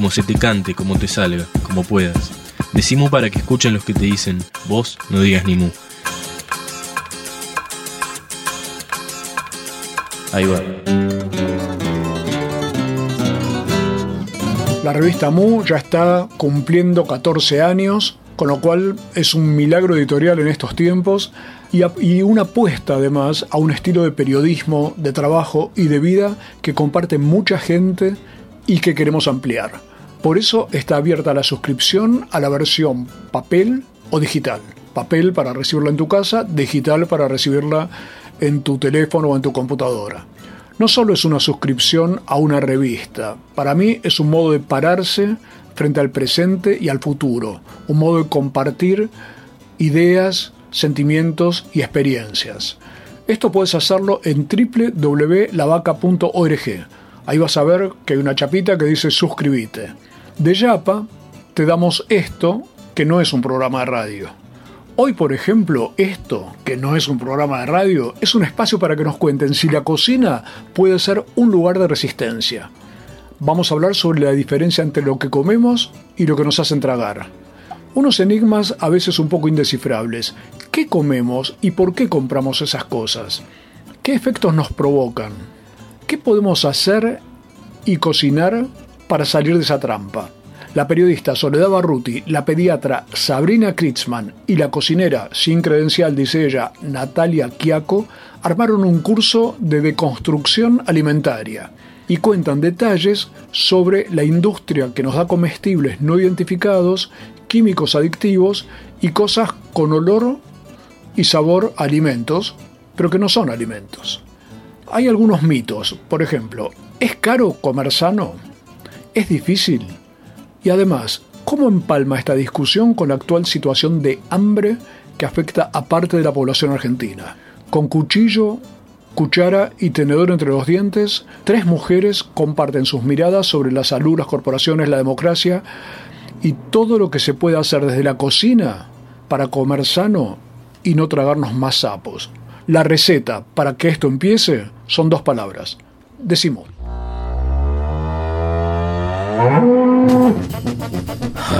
como se te cante, como te salga, como puedas. Decimos para que escuchen los que te dicen, vos no digas ni mu. Ahí va. La revista Mu ya está cumpliendo 14 años, con lo cual es un milagro editorial en estos tiempos y, una apuesta además a un estilo de periodismo, de trabajo y de vida que comparte mucha gente y que queremos ampliar. Por eso está abierta la suscripción a la versión papel o digital. Papel para recibirla en tu casa, digital para recibirla en tu teléfono o en tu computadora. No solo es una suscripción a una revista, para mí es un modo de pararse frente al presente y al futuro, un modo de compartir ideas, sentimientos y experiencias. Esto puedes hacerlo en www.lavaca.org. Ahí vas a ver que hay una chapita que dice suscribite. De Yapa te damos esto que no es un programa de radio. Hoy, por ejemplo, esto, que no es un programa de radio, es un espacio para que nos cuenten si la cocina puede ser un lugar de resistencia. Vamos a hablar sobre la diferencia entre lo que comemos y lo que nos hacen tragar. Unos enigmas a veces un poco indescifrables. ¿Qué comemos y por qué compramos esas cosas? ¿Qué efectos nos provocan? ¿Qué podemos hacer y cocinar para salir de esa trampa? La periodista Soledad Barruti, la pediatra Sabrina Kritzman y la cocinera sin credencial, dice ella, Natalia Kiako, armaron un curso de deconstrucción alimentaria y cuentan detalles sobre la industria que nos da comestibles no identificados, químicos adictivos y cosas con olor y sabor alimentos, pero que no son alimentos. Hay algunos mitos, por ejemplo, ¿es caro comer sano? ¿Es difícil? Y además, ¿cómo empalma esta discusión con la actual situación de hambre que afecta a parte de la población argentina? Con cuchillo, cuchara y tenedor entre los dientes, tres mujeres comparten sus miradas sobre la salud, las corporaciones, la democracia y todo lo que se puede hacer desde la cocina para comer sano y no tragarnos más sapos. La receta para que esto empiece son dos palabras. Decimos.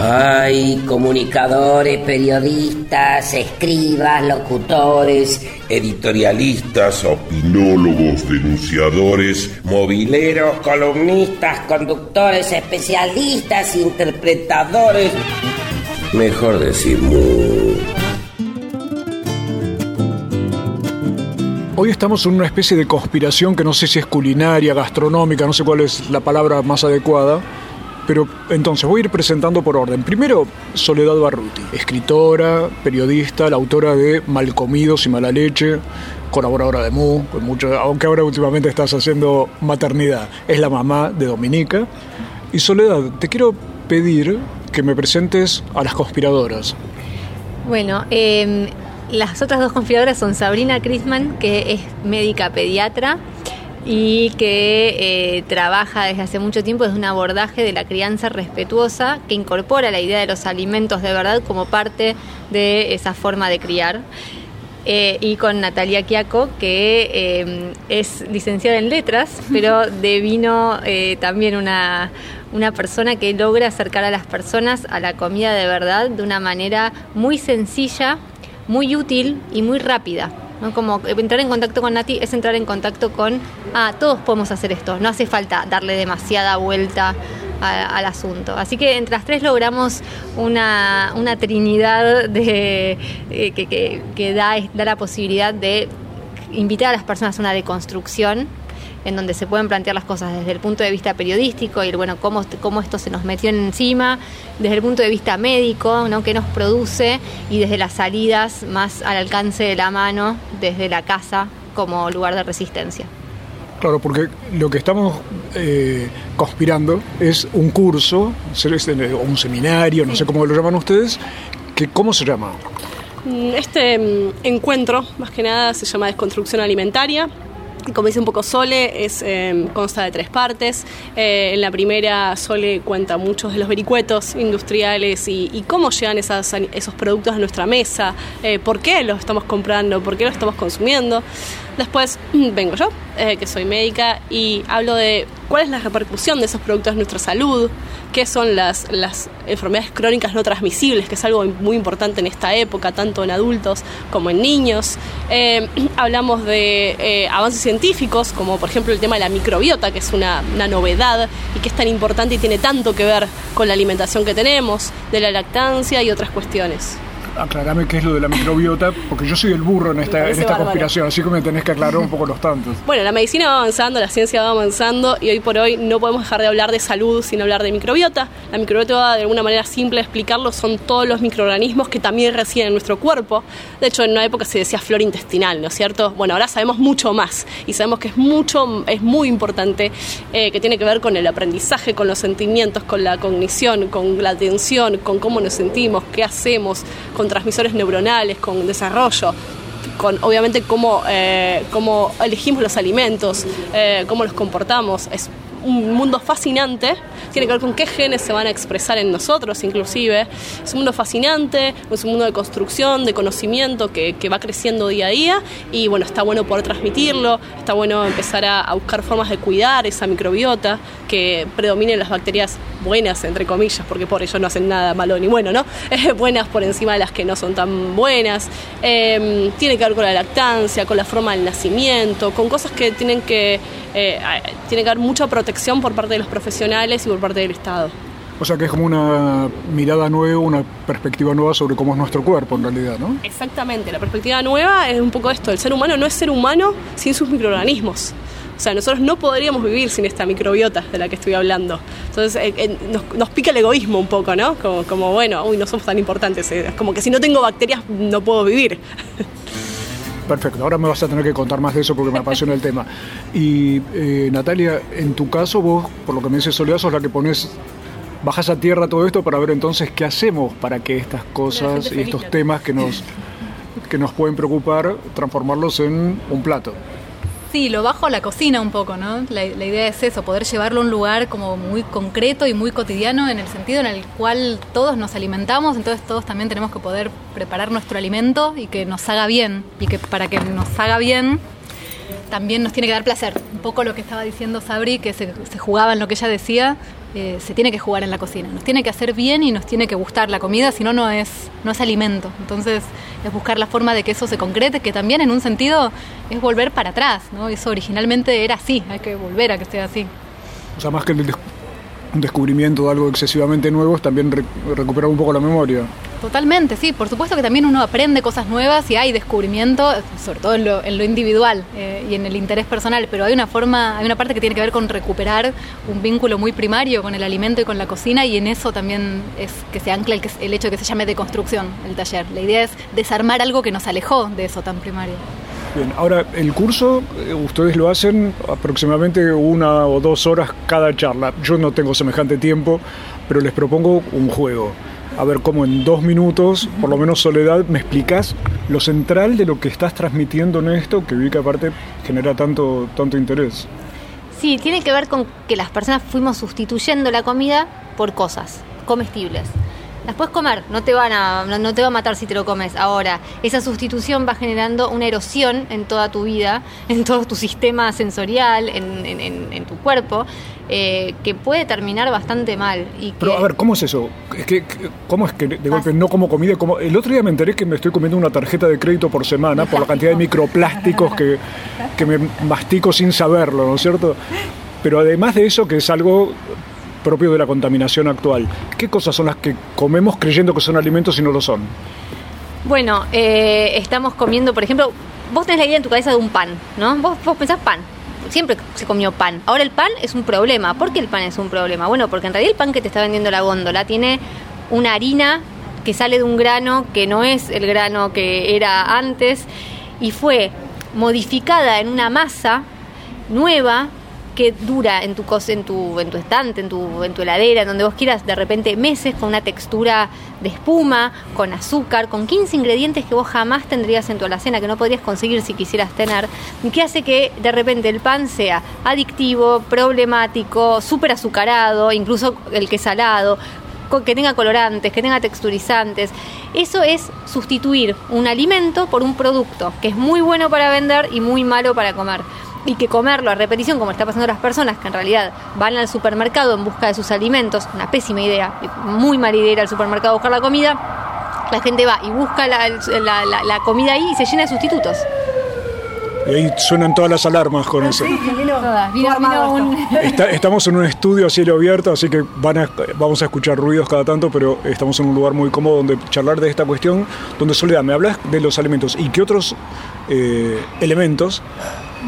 Hay comunicadores, periodistas, escribas, locutores, editorialistas, opinólogos, denunciadores, mobileros, columnistas, conductores, especialistas, interpretadores. Mejor decir mu. Hoy estamos en una especie de conspiración que no sé si es culinaria, gastronómica, no sé cuál es la palabra más adecuada. Pero entonces voy a ir presentando por orden. Primero, Soledad Barruti, escritora, periodista, la autora de Malcomidos y Mala Leche, colaboradora de Mu, con mucho, aunque ahora últimamente estás haciendo maternidad. Es la mamá de Dominica. Y Soledad, te quiero pedir que me presentes a las conspiradoras. Bueno, eh, las otras dos conspiradoras son Sabrina Crisman, que es médica pediatra y que eh, trabaja desde hace mucho tiempo desde un abordaje de la crianza respetuosa que incorpora la idea de los alimentos de verdad como parte de esa forma de criar. Eh, y con Natalia Kiako, que eh, es licenciada en letras, pero devino eh, también una, una persona que logra acercar a las personas a la comida de verdad de una manera muy sencilla, muy útil y muy rápida. ¿No? Como entrar en contacto con Nati es entrar en contacto con, ah, todos podemos hacer esto, no hace falta darle demasiada vuelta al asunto. Así que entre las tres logramos una, una trinidad de, eh, que, que, que da, da la posibilidad de invitar a las personas a una deconstrucción en donde se pueden plantear las cosas desde el punto de vista periodístico y bueno, cómo, cómo esto se nos metió encima, desde el punto de vista médico, ¿no? qué nos produce y desde las salidas más al alcance de la mano, desde la casa como lugar de resistencia. Claro, porque lo que estamos eh, conspirando es un curso, o un seminario, no sé cómo lo llaman ustedes, que ¿cómo se llama? Mm, este mm, encuentro, más que nada, se llama Desconstrucción Alimentaria como dice un poco Sole, es, em, consta de tres partes. Eh, en la primera, Sole cuenta muchos de los vericuetos industriales y, cómo llegan esas, esos productos a nuestra mesa, eh, por qué los estamos comprando, por qué los estamos consumiendo. Después vengo yo, eh, que soy médica, y hablo de cuál es la repercusión de esos productos en nuestra salud, qué son las, las enfermedades crónicas no transmisibles, que es algo muy importante en esta época, tanto en adultos como en niños. Eh, hablamos de eh, avances científicos, como por ejemplo el tema de la microbiota, que es una, una novedad y que es tan importante y tiene tanto que ver con la alimentación que tenemos, de la lactancia y otras cuestiones aclarame qué es lo de la microbiota, porque yo soy el burro en esta, en esta conspiración, así que me tenés que aclarar un poco los tantos. Bueno, la medicina va avanzando, la ciencia va avanzando y hoy por hoy no podemos dejar de hablar de salud sin hablar de microbiota. La microbiota, de alguna manera simple de explicarlo, son todos los microorganismos que también residen en nuestro cuerpo. De hecho, en una época se decía flora intestinal, ¿no es cierto? Bueno, ahora sabemos mucho más y sabemos que es mucho, es muy importante, eh, que tiene que ver con el aprendizaje, con los sentimientos, con la cognición, con la atención, con cómo nos sentimos, qué hacemos, con transmisores neuronales, con desarrollo, con obviamente cómo, eh, cómo elegimos los alimentos, eh, cómo los comportamos. Es un mundo fascinante, tiene que ver con qué genes se van a expresar en nosotros inclusive. Es un mundo fascinante, es un mundo de construcción, de conocimiento que, que va creciendo día a día y bueno, está bueno poder transmitirlo, está bueno empezar a, a buscar formas de cuidar esa microbiota, que predominen las bacterias buenas, entre comillas, porque por ello no hacen nada malo ni bueno, ¿no? buenas por encima de las que no son tan buenas. Em, tiene que ver con la lactancia, con la forma del nacimiento, con cosas que tienen que, eh, que haber mucha protección por parte de los profesionales y por parte del Estado. O sea que es como una mirada nueva, una perspectiva nueva sobre cómo es nuestro cuerpo en realidad, ¿no? Exactamente, la perspectiva nueva es un poco esto, el ser humano no es ser humano sin sus microorganismos. O sea, nosotros no podríamos vivir sin esta microbiota de la que estoy hablando. Entonces eh, eh, nos, pica el egoísmo un poco, ¿no? Como, bueno, uy, no somos tan importantes. Eh, como que si no tengo bacterias no puedo vivir. Perfecto, ahora me vas a tener que contar más de eso porque me apasiona el tema. Y Natalia, en tu caso, vos, por lo que me dices Soledad, sos la que pones bajas a tierra todo esto para ver entonces qué hacemos para que estas cosas y estos temas que nos, que nos pueden preocupar, transformarlos en un plato. Sí, lo bajo a la cocina un poco, ¿no? La, idea es eso, poder llevarlo a un lugar como muy concreto y muy cotidiano en el sentido en el cual todos nos alimentamos, entonces todos también tenemos que poder preparar nuestro alimento y que nos haga bien. Y que para que nos haga bien también nos tiene que dar placer. Un poco lo que estaba diciendo Sabri, que se, se jugaba en lo que ella decía, eh, se tiene que jugar en la cocina. Nos tiene que hacer bien y nos tiene que gustar la comida, si no, no es, no es alimento. Entonces, es buscar la forma de que eso se concrete, que también en un sentido es volver para atrás, ¿no? Eso originalmente era así, hay que volver a que sea así. O sea, más que el descubrimiento de algo excesivamente nuevo es también recuperar un poco la memoria. Totalmente, sí. Por supuesto que también uno aprende cosas nuevas y hay descubrimiento, sobre todo en lo, en lo individual eh, y en el interés personal, pero hay una forma, hay una parte que tiene que ver con recuperar un vínculo muy primario con el alimento y con la cocina y en eso también es que se ancla el, el hecho de que se llame deconstrucción el taller. La idea es desarmar algo que nos alejó de eso tan primario. Bien, ahora el curso eh, ustedes lo hacen aproximadamente una o dos horas cada charla. Yo no tengo semejante tiempo, pero les propongo un juego a ver cómo en dos minutos, por lo menos Soledad, me explicas lo central de lo que estás transmitiendo en esto, que vi que aparte genera tanto, tanto interés. Sí, tiene que ver con que las personas fuimos sustituyendo la comida por cosas comestibles. Las puedes comer, no te, van a, no te va a matar si te lo comes. Ahora, esa sustitución va generando una erosión en toda tu vida, en todo tu sistema sensorial, en, en tu cuerpo, eh, que puede terminar bastante mal. Y Pero a ver, ¿cómo es eso? Es que, ¿Cómo es que de golpe no como comida? Como... El otro día me enteré que me estoy comiendo una tarjeta de crédito por semana por la cantidad de microplásticos que, que me mastico sin saberlo, ¿no es cierto? Pero además de eso, que es algo propio de la contaminación actual, ¿qué cosas son las que comemos creyendo que son alimentos y no lo son? Bueno, eh, estamos comiendo, por ejemplo, vos tenés la idea en tu cabeza de un pan, ¿no? Vos, vos pensás pan, siempre se comió pan. Ahora el pan es un problema. ¿Por qué el pan es un problema? Bueno, porque en realidad el pan que te está vendiendo la góndola tiene una harina que sale de un grano que no es el grano que era antes y fue modificada en una masa nueva que dura en tu, en tu, en tu estante, en tu, en tu heladera, en donde vos quieras, de repente meses con una textura de espuma, con azúcar, con 15 ingredientes que vos jamás tendrías en tu alacena, que no podrías conseguir si quisieras tener, que hace que de repente el pan sea adictivo, problemático, súper azucarado, incluso el que es salado, que tenga colorantes, que tenga texturizantes. Eso es sustituir un alimento por un producto que es muy bueno para vender y muy malo para comer y que comerlo a repetición, como está pasando a las personas que en realidad van al supermercado en busca de sus alimentos, una pésima idea, muy mala idea ir al supermercado a buscar la comida, la gente va y busca la, la comida ahí y se llena de sustitutos. Y ahí suenan todas las alarmas con eso. estamos en un estudio a cielo abierto, así que van vamos a escuchar ruidos cada tanto, pero estamos en un lugar muy cómodo donde charlar de esta cuestión. Donde Soledad, me hablas de los alimentos y qué otros eh, elementos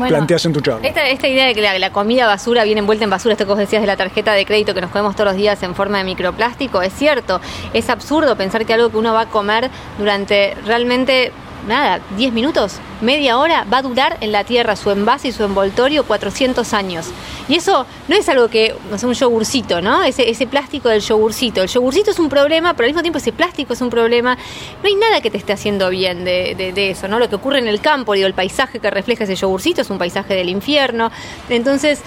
planteas en tu charla. Esta, idea de que la, la, comida basura viene envuelta en basura, esto que vos decías de la tarjeta de crédito que nos comemos todos los días en forma de microplástico, es cierto. Es absurdo pensar que algo que uno va a comer durante realmente nada, 10 minutos, media hora, va a durar en la tierra su envase y su envoltorio 400 años. Y eso no es algo que, no sé, un yogurcito, ¿no? Ese, plástico del yogurcito. El yogurcito es un problema, pero al mismo tiempo ese plástico es un problema. No hay nada que te esté haciendo bien de, de, eso, ¿no? Lo que ocurre en el campo, digo, el paisaje que refleja ese yogurcito es un paisaje del infierno. Entonces,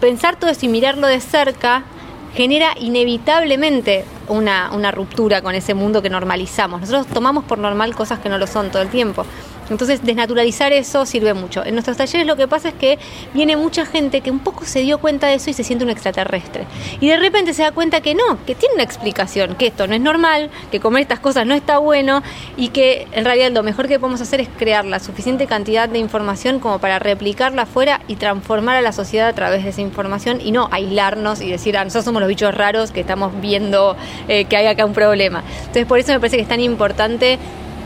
pensar todo esto y mirarlo de cerca genera inevitablemente una, una, ruptura con ese mundo que normalizamos. Nosotros tomamos por normal cosas que no lo son todo el tiempo. Entonces, desnaturalizar eso sirve mucho. En nuestros talleres lo que pasa es que viene mucha gente que un poco se dio cuenta de eso y se siente un extraterrestre. Y de repente se da cuenta que no, que tiene una explicación, que esto no es normal, que comer estas cosas no está bueno y que en realidad lo mejor que podemos hacer es crear la suficiente cantidad de información como para replicarla afuera y transformar a la sociedad a través de esa información y no aislarnos y decir, ah, nosotros somos los bichos raros que estamos viendo eh, que hay acá un problema. Entonces, por eso me parece que es tan importante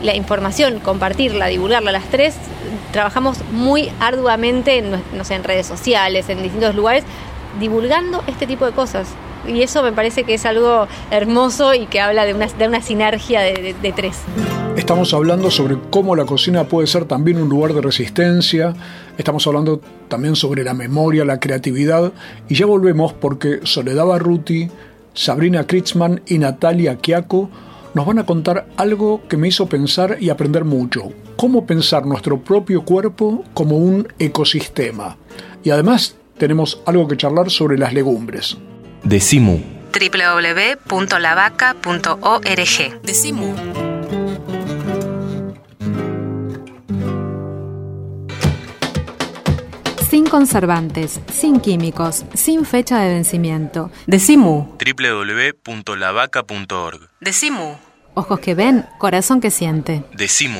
la información, compartirla, divulgarla. Las tres trabajamos muy arduamente en, no sé, en redes sociales, en distintos lugares, divulgando este tipo de cosas. Y eso me parece que es algo hermoso y que habla de una, de una sinergia de, tres. Estamos hablando sobre cómo la cocina puede ser también un lugar de resistencia, estamos hablando también sobre la memoria, la creatividad, y ya volvemos porque Soledad Barruti, Sabrina Kritzman y Natalia Chiaco nos van a contar algo que me hizo pensar y aprender mucho. Cómo pensar nuestro propio cuerpo como un ecosistema. Y además tenemos algo que charlar sobre las legumbres. Decimu. www.lavaca.org. Decimu. Conservantes, sin químicos, sin fecha de vencimiento. Decimu. www.lavaca.org. Decimu. Ojos que ven, corazón que siente. Decimu.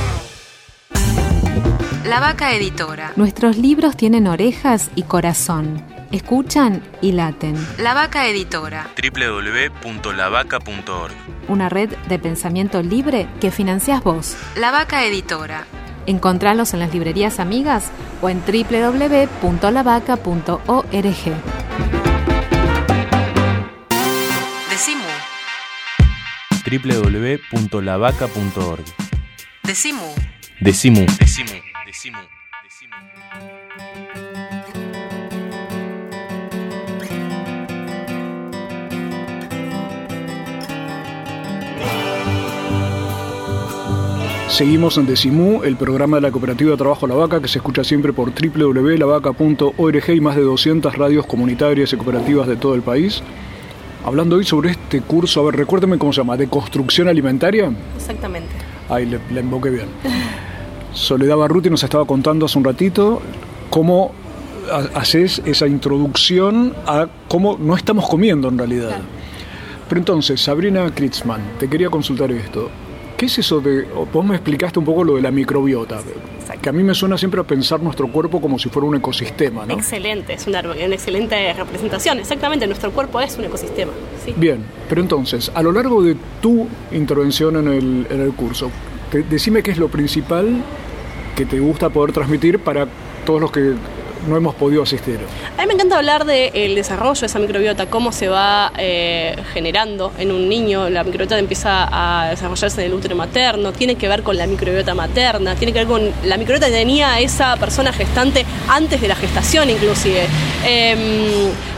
La Vaca Editora. Nuestros libros tienen orejas y corazón. Escuchan y laten. La Vaca Editora. www.lavaca.org. Una red de pensamiento libre que financias vos. La Vaca Editora. Encontralos en las librerías amigas o en www.lavaca.org. Decimu. www.lavaca.org. Decimu. Decimu. Decimu. Seguimos en Decimú, el programa de la cooperativa Trabajo La Vaca que se escucha siempre por www.lavaca.org y más de 200 radios comunitarias y cooperativas de todo el país. Hablando hoy sobre este curso, a ver, recuérdeme cómo se llama, de construcción alimentaria. Exactamente. Ahí le, le invoqué bien. Soledad Barruti nos estaba contando hace un ratito cómo haces esa introducción a cómo no estamos comiendo en realidad. Pero entonces, Sabrina Kritzman, te quería consultar esto. ¿Qué es eso de.? Vos me explicaste un poco lo de la microbiota, que a mí me suena siempre a pensar nuestro cuerpo como si fuera un ecosistema, ¿no? Excelente, es una, una excelente representación. Exactamente, nuestro cuerpo es un ecosistema. ¿sí? Bien, pero entonces, a lo largo de tu intervención en el, en el curso, te- decime qué es lo principal que te gusta poder transmitir para todos los que no hemos podido asistir. A mí me encanta hablar del desarrollo de esa microbiota, cómo se va eh, generando en un niño. La microbiota empieza a desarrollarse en el útero materno, tiene que ver con la microbiota materna, tiene que ver con la microbiota que tenía esa persona gestante antes de la gestación inclusive. Em,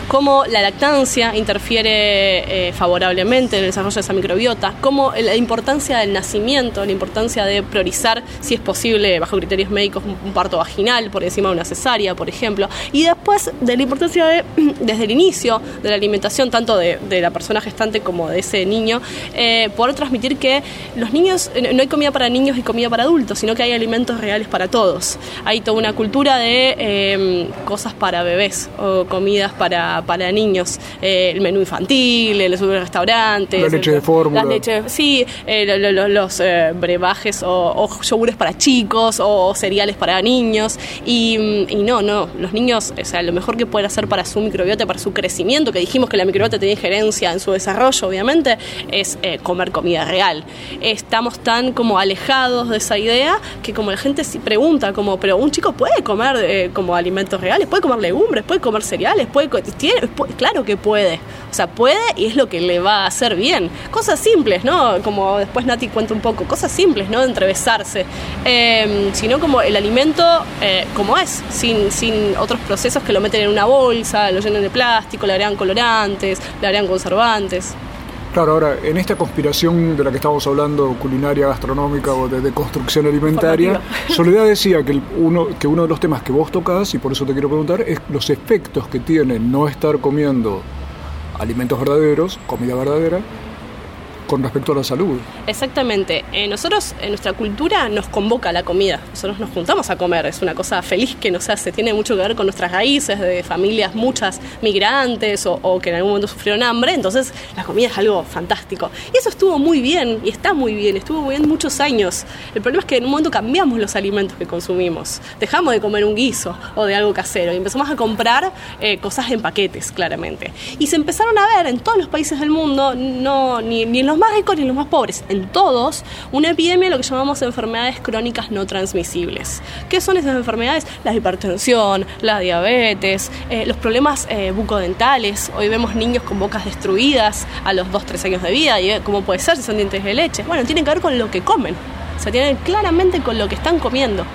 cómo la lactancia interfiere eh, favorablemente en el desarrollo de esa microbiota, cómo la importancia del nacimiento, la importancia de priorizar, si es posible, bajo criterios médicos, un, parto vaginal por encima de una cesárea, por ejemplo, y después de la importancia de, desde el inicio de la alimentación, tanto de, de la persona gestante como de ese niño, eh, poder transmitir que los niños, no hay comida para niños y comida para adultos, sino que hay alimentos reales para todos. Hay toda una cultura de eh, cosas para bebés o comidas para, para niños, eh, el menú infantil, el restaurantes, La leche de fórmula. las leches, sí, eh, lo- lo- los eh, brebajes o, o yogures para chicos o cereales para niños y, mm, y no, no, los niños, o sea, lo mejor que pueden hacer para su microbiota, para su crecimiento, que dijimos que la microbiota tiene injerencia en su desarrollo, obviamente, es eh, comer comida real. Estamos tan como alejados de esa idea que como la gente sí pregunta, como, pero un chico puede comer eh, como alimentos reales, puede comer legumbres, puede comer cereales, puede, tiene, claro que puede. O sea, puede y es lo que le va a hacer bien. Cosas simples, ¿no? Como después Nati cuenta un poco, cosas simples, ¿no? De entrevesarse. Eh, sino como el alimento eh, como es, sin, sin otros procesos que lo meten en una bolsa, lo llenan de plástico, le agregan colorantes, le agregan conservantes. Claro, ahora, en esta conspiración de la que estamos hablando, culinaria, gastronómica o de, de construcción alimentaria, Soledad decía que, el- uno, que uno de los temas que vos tocás, y por eso te quiero preguntar, es los efectos que tiene no estar comiendo alimentos verdaderos, comida verdadera, con respecto a la salud. Exactamente. Eh, nosotros, en nuestra cultura, nos convoca la comida. Nosotros nos juntamos a comer. Es una cosa feliz que nos hace. Tiene mucho que ver con nuestras raíces de familias, muchas migrantes o, o que en algún momento sufrieron hambre. Entonces, la comida es algo fantástico. Y eso estuvo muy bien y está muy bien. Estuvo muy bien muchos años. El problema es que en un momento cambiamos los alimentos que consumimos. Dejamos de comer un guiso o de algo casero y empezamos a comprar eh, cosas en paquetes, claramente. Y se empezaron a ver en todos los países del mundo, no, ni, ni en los más ricos ni los más pobres, en todos, una epidemia de lo que llamamos enfermedades crónicas no transmisibles. ¿Qué son esas enfermedades? La hipertensión, la diabetes, eh, los problemas eh, bucodentales. Hoy vemos niños con bocas destruidas a los 2-3 años de vida. ¿Y eh, cómo puede ser si son dientes de leche? Bueno, tienen que ver con lo que comen. O sea, tienen claramente con lo que están comiendo.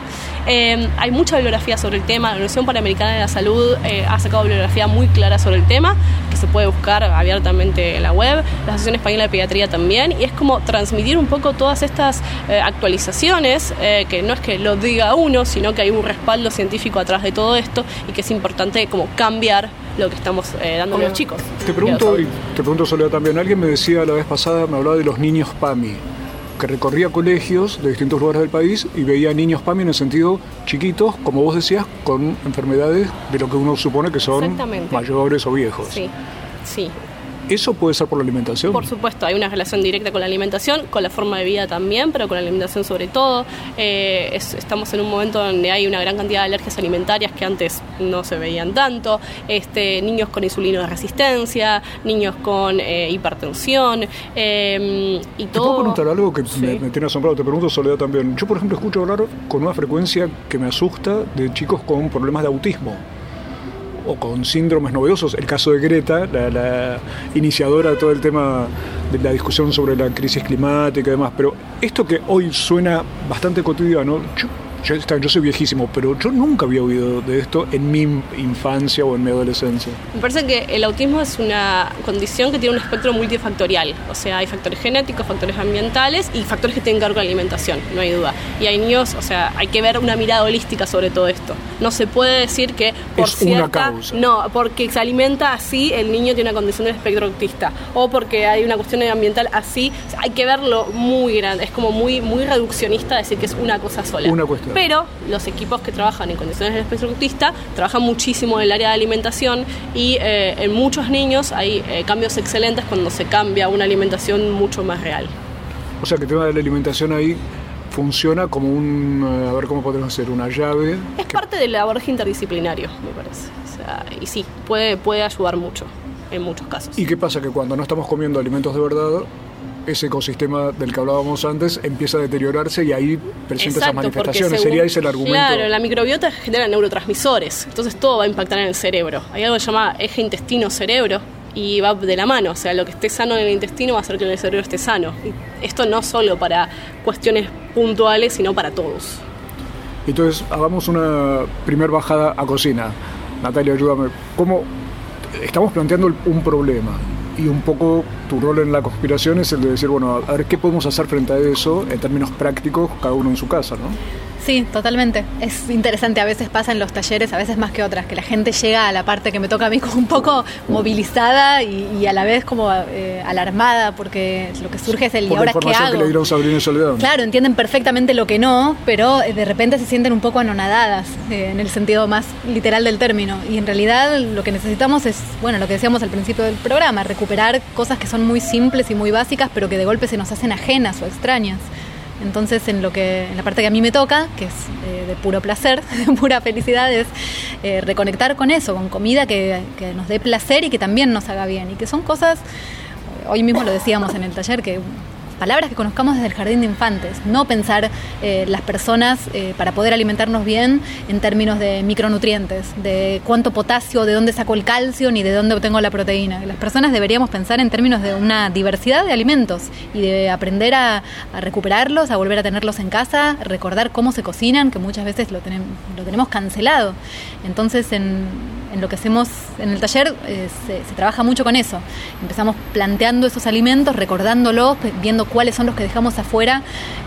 Eh, hay mucha bibliografía sobre el tema. La Organización Panamericana de la Salud eh, ha sacado bibliografía muy clara sobre el tema, que se puede buscar abiertamente en la web. La Asociación Española de Pediatría también. Y es como transmitir un poco todas estas eh, actualizaciones, eh, que no es que lo diga uno, sino que hay un respaldo científico atrás de todo esto y que es importante como cambiar lo que estamos dando a los chicos. Te pregunto, y te pregunto Soledad también, alguien me decía la vez pasada, me hablaba de los niños PAMI, que recorría colegios de distintos lugares del país y veía niños PAMI en el sentido chiquitos, como vos decías, con enfermedades de lo que uno supone que son mayores o viejos. Sí, sí. ¿Eso puede ser por la alimentación? Por supuesto, hay una relación directa con la alimentación, con la forma de vida también, pero con la alimentación sobre todo. Eh, es- estamos en un momento donde hay una gran cantidad de alergias alimentarias que antes no se veían tanto. Este, niños con insulino de resistencia, niños con eh, hipertensión eh, y ¿Te todo. puedo preguntar algo que me, me tiene asombrado? Te pregunto Soledad también. Yo, por ejemplo, escucho hablar con una frecuencia que me asusta de chicos con problemas de autismo o con síndromes novedosos. El caso de Greta, la, iniciadora de todo el tema de la discusión sobre la crisis climática y demás. Pero esto que hoy suena bastante cotidiano, yo, yo soy viejísimo, pero yo nunca había oído de esto en mi infancia o en mi adolescencia. Me parece que el autismo es una condición que tiene un espectro multifactorial. O sea, hay factores genéticos, factores ambientales y factores que tienen que ver con la alimentación, no hay duda. Y hay niños, o sea, hay que ver una mirada holística sobre todo esto. No se puede decir que por Es una cierta. causa. No, porque se alimenta así, el niño tiene una condición del espectro autista. O porque hay una cuestión ambiental así. O sea, hay que verlo muy grande. Es como muy, muy reduccionista decir que es una cosa sola. Una cuestión. Pero los equipos que trabajan en condiciones del espectro autista trabajan muchísimo en el área de alimentación y eh, en muchos niños hay eh, cambios excelentes cuando se cambia una alimentación mucho más real. O sea que el tema de la alimentación ahí funciona como un, eh, a ver cómo podemos hacer, una llave. Es parte del abordaje interdisciplinario, me parece. O sea, y sí, puede, puede ayudar mucho en muchos casos. ¿Y qué pasa? Que cuando no estamos comiendo alimentos de verdad, ese ecosistema del que hablábamos antes empieza a deteriorarse y ahí presenta esas manifestaciones. Sería ese el argumento. Claro, la microbiota genera neurotransmisores, entonces todo va a impactar en el cerebro. Hay algo que se llama eje intestino-cerebro y va de la mano, o sea, lo que esté sano en el intestino va a hacer que el cerebro esté sano. Y esto no solo para cuestiones puntuales, sino para todos. Entonces, hagamos una primer bajada a cocina. Natalia, ayúdame. ¿Cómo estamos planteando un problema? Y un poco tu rol en la conspiración es el de decir, bueno, a ver qué podemos hacer frente a eso en términos prácticos, cada uno en su casa, ¿no? Sí, totalmente. Es interesante, a veces pasa en los talleres, a veces más que otras, que la gente llega a la parte que me toca a mí como un poco movilizada y, a la vez como eh, alarmada, porque lo que surge es el ¿y ahora qué hago? que le dieron Sabrina Soledad. Claro, entienden perfectamente lo que no, pero eh, de repente se sienten un poco anonadadas, eh, en el sentido más literal del término. Y en realidad lo que necesitamos es, bueno, lo que decíamos al principio del programa, recuperar cosas que son muy simples y muy básicas, pero que de golpe se nos hacen ajenas o extrañas. Entonces, en lo que, en la parte que a mí me toca, que es eh, de puro placer, de pura felicidad, es eh, reconectar con eso, con comida que, que, nos dé placer y que también nos haga bien. Y que son cosas, hoy mismo lo decíamos en el taller, que palabras que conozcamos desde el jardín de infantes, no pensar eh, las personas eh, para poder alimentarnos bien en términos de micronutrientes, de cuánto potasio, de dónde saco el calcio, ni de dónde obtengo la proteína. Las personas deberíamos pensar en términos de una diversidad de alimentos y de aprender a, recuperarlos, a volver a tenerlos en casa, recordar cómo se cocinan, que muchas veces lo, tenemos, lo tenemos cancelado. Entonces, en, lo que hacemos en el taller eh, se, se trabaja mucho con eso. Empezamos planteando esos alimentos, recordándolos, viendo cuáles son los que dejamos afuera,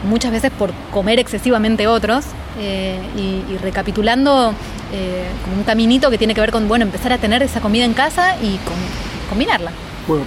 muchas veces por comer excesivamente otros, eh, y, recapitulando eh, como un caminito que tiene que ver con, bueno, empezar a tener esa comida en casa y combinarla.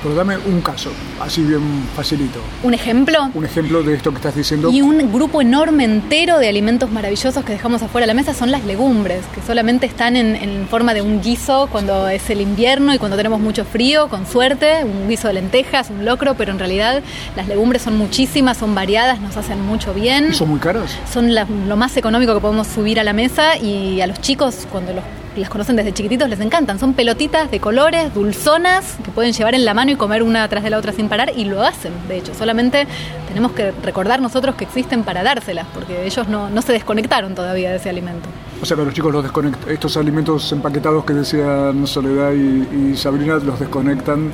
Pero dame un caso, así bien facilito. ¿Un ejemplo? Un ejemplo de esto que estás diciendo. Y un grupo enorme entero de alimentos maravillosos que dejamos afuera de la mesa son las legumbres, que solamente están en, forma de un guiso cuando es el invierno y cuando tenemos mucho frío, con suerte, un guiso de lentejas, un locro, pero en realidad las legumbres son muchísimas, son variadas, nos hacen mucho bien. ¿Y son muy caras? Son lo más económico que podemos subir a la mesa y a los chicos cuando los las conocen desde chiquititos, les encantan. Son pelotitas de colores, dulzonas, que pueden llevar en la mano y comer una tras de la otra sin parar, y lo hacen, de hecho. Solamente tenemos que recordar nosotros que existen para dárselas, porque ellos no, no se desconectaron todavía de ese alimento. O sea que los chicos los desconectan, estos alimentos empaquetados que decían Soledad y, y Sabrina los desconectan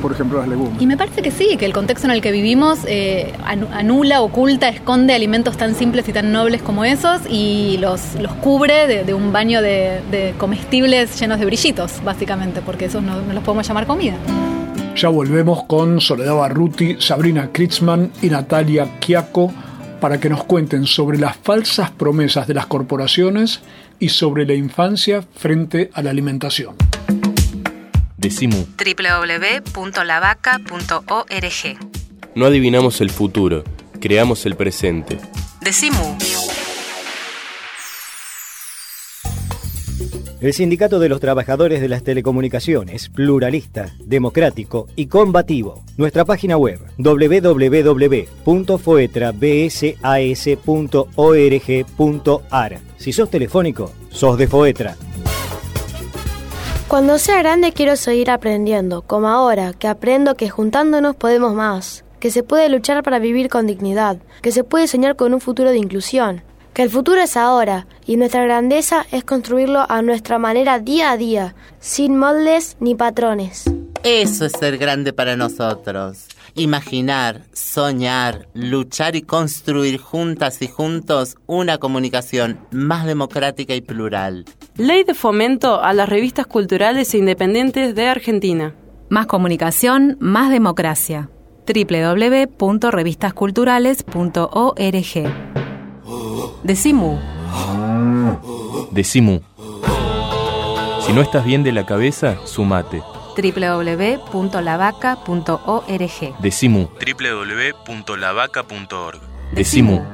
por ejemplo, las legumbres. Y me parece que sí, que el contexto en el que vivimos eh, anula, oculta, esconde alimentos tan simples y tan nobles como esos y los, los cubre de, un baño de, comestibles llenos de brillitos, básicamente, porque esos no, no los podemos llamar comida. Ya volvemos con Soledad Barruti, Sabrina Kritzman y Natalia Chiaco para que nos cuenten sobre las falsas promesas de las corporaciones y sobre la infancia frente a la alimentación. Decimu. www.lavaca.org. No adivinamos el futuro, creamos el presente. Decimu. El Sindicato de los Trabajadores de las Telecomunicaciones, pluralista, democrático y combativo. Nuestra página web www.foetrabsas.org.ar. Si sos telefónico, sos de Foetra. Cuando sea grande quiero seguir aprendiendo, como ahora, que aprendo que juntándonos podemos más, que se puede luchar para vivir con dignidad, que se puede soñar con un futuro de inclusión, que el futuro es ahora y nuestra grandeza es construirlo a nuestra manera día a día, sin moldes ni patrones. Eso es ser grande para nosotros. Imaginar, soñar, luchar y construir juntas y juntos una comunicación más democrática y plural. Ley de fomento a las revistas culturales e independientes de Argentina. Más comunicación, más democracia. www.revistasculturales.org. Decimu. Decimu. Si no estás bien de la cabeza, sumate www.lavaca.org. Decimu. www.lavaca.org. Decimu.